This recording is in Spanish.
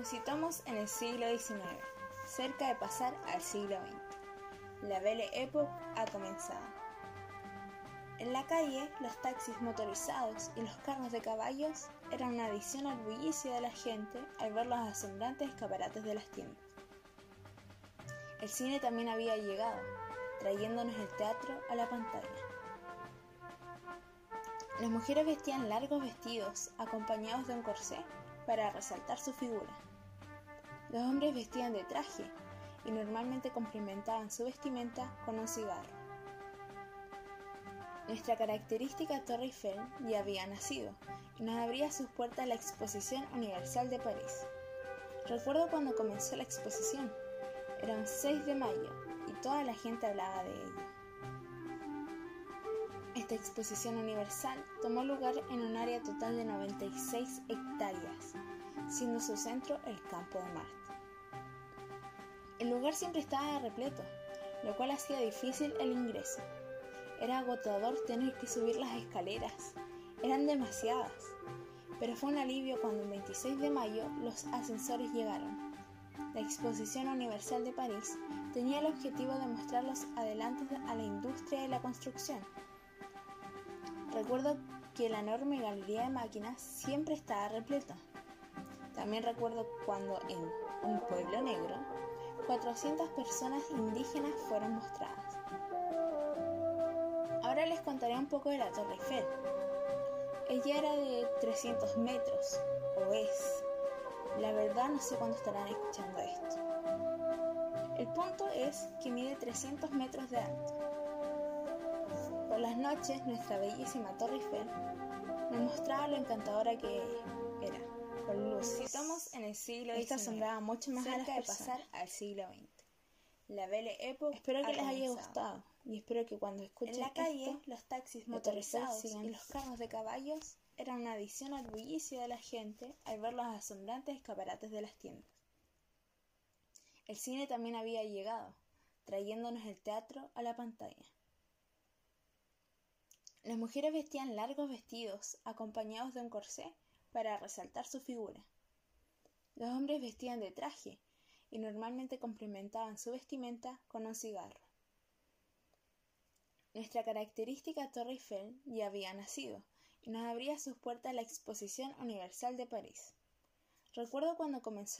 Nos situamos en el siglo XIX, cerca de pasar al siglo XX. La Belle Époque ha comenzado. En la calle, los taxis motorizados y los carros de caballos eran una adición al bullicio de la gente al ver los asombrantes escaparates de las tiendas. El cine también había llegado, trayéndonos el teatro a la pantalla. Las mujeres vestían largos vestidos acompañados de un corsé para resaltar su figura. Los hombres vestían de traje y normalmente complementaban su vestimenta con un cigarro. Nuestra característica Torre Eiffel ya había nacido y nos abría sus puertas la Exposición Universal de París. Recuerdo cuando comenzó la exposición. Era un 6 de mayo y toda la gente hablaba de ella. Esta exposición universal tomó lugar en un área total de 96 hectáreas, siendo su centro el campo de Marte. El lugar siempre estaba repleto, lo cual hacía difícil el ingreso. Era agotador tener que subir las escaleras, eran demasiadas, pero fue un alivio cuando el 26 de mayo los ascensores llegaron. La Exposición Universal de París tenía el objetivo de mostrar los adelantos a la industria de la construcción Recuerdo que la enorme galería de máquinas siempre estaba repleta. También recuerdo cuando en un pueblo negro 400 personas indígenas fueron mostradas. Ahora les contaré un poco de la Torre Eiffel. Ella era de 300 metros, o es. La verdad no sé cuándo estarán escuchando esto. El punto es que mide 300 metros de alto por las noches, nuestra bellísima Torre Eiffel me mostraba lo encantadora que era, Estamos en el siglo Esta asombraba mucho más a las de pasar al siglo XX. La Belle Époque. Espero que les haya gustado y espero que cuando escuchen en la calle esto, los taxis motorizados y los carros de caballos eran una adición al bullicio de la gente al ver los asombrantes escaparates de las tiendas. El cine también había llegado, trayéndonos el teatro a la pantalla. Las mujeres vestían largos vestidos acompañados de un corsé para resaltar su figura. Los hombres vestían de traje y normalmente complementaban su vestimenta con un cigarro. Nuestra característica Torre Eiffel ya había nacido y nos abría sus puertas la Exposición Universal de París. Recuerdo cuando comenzó la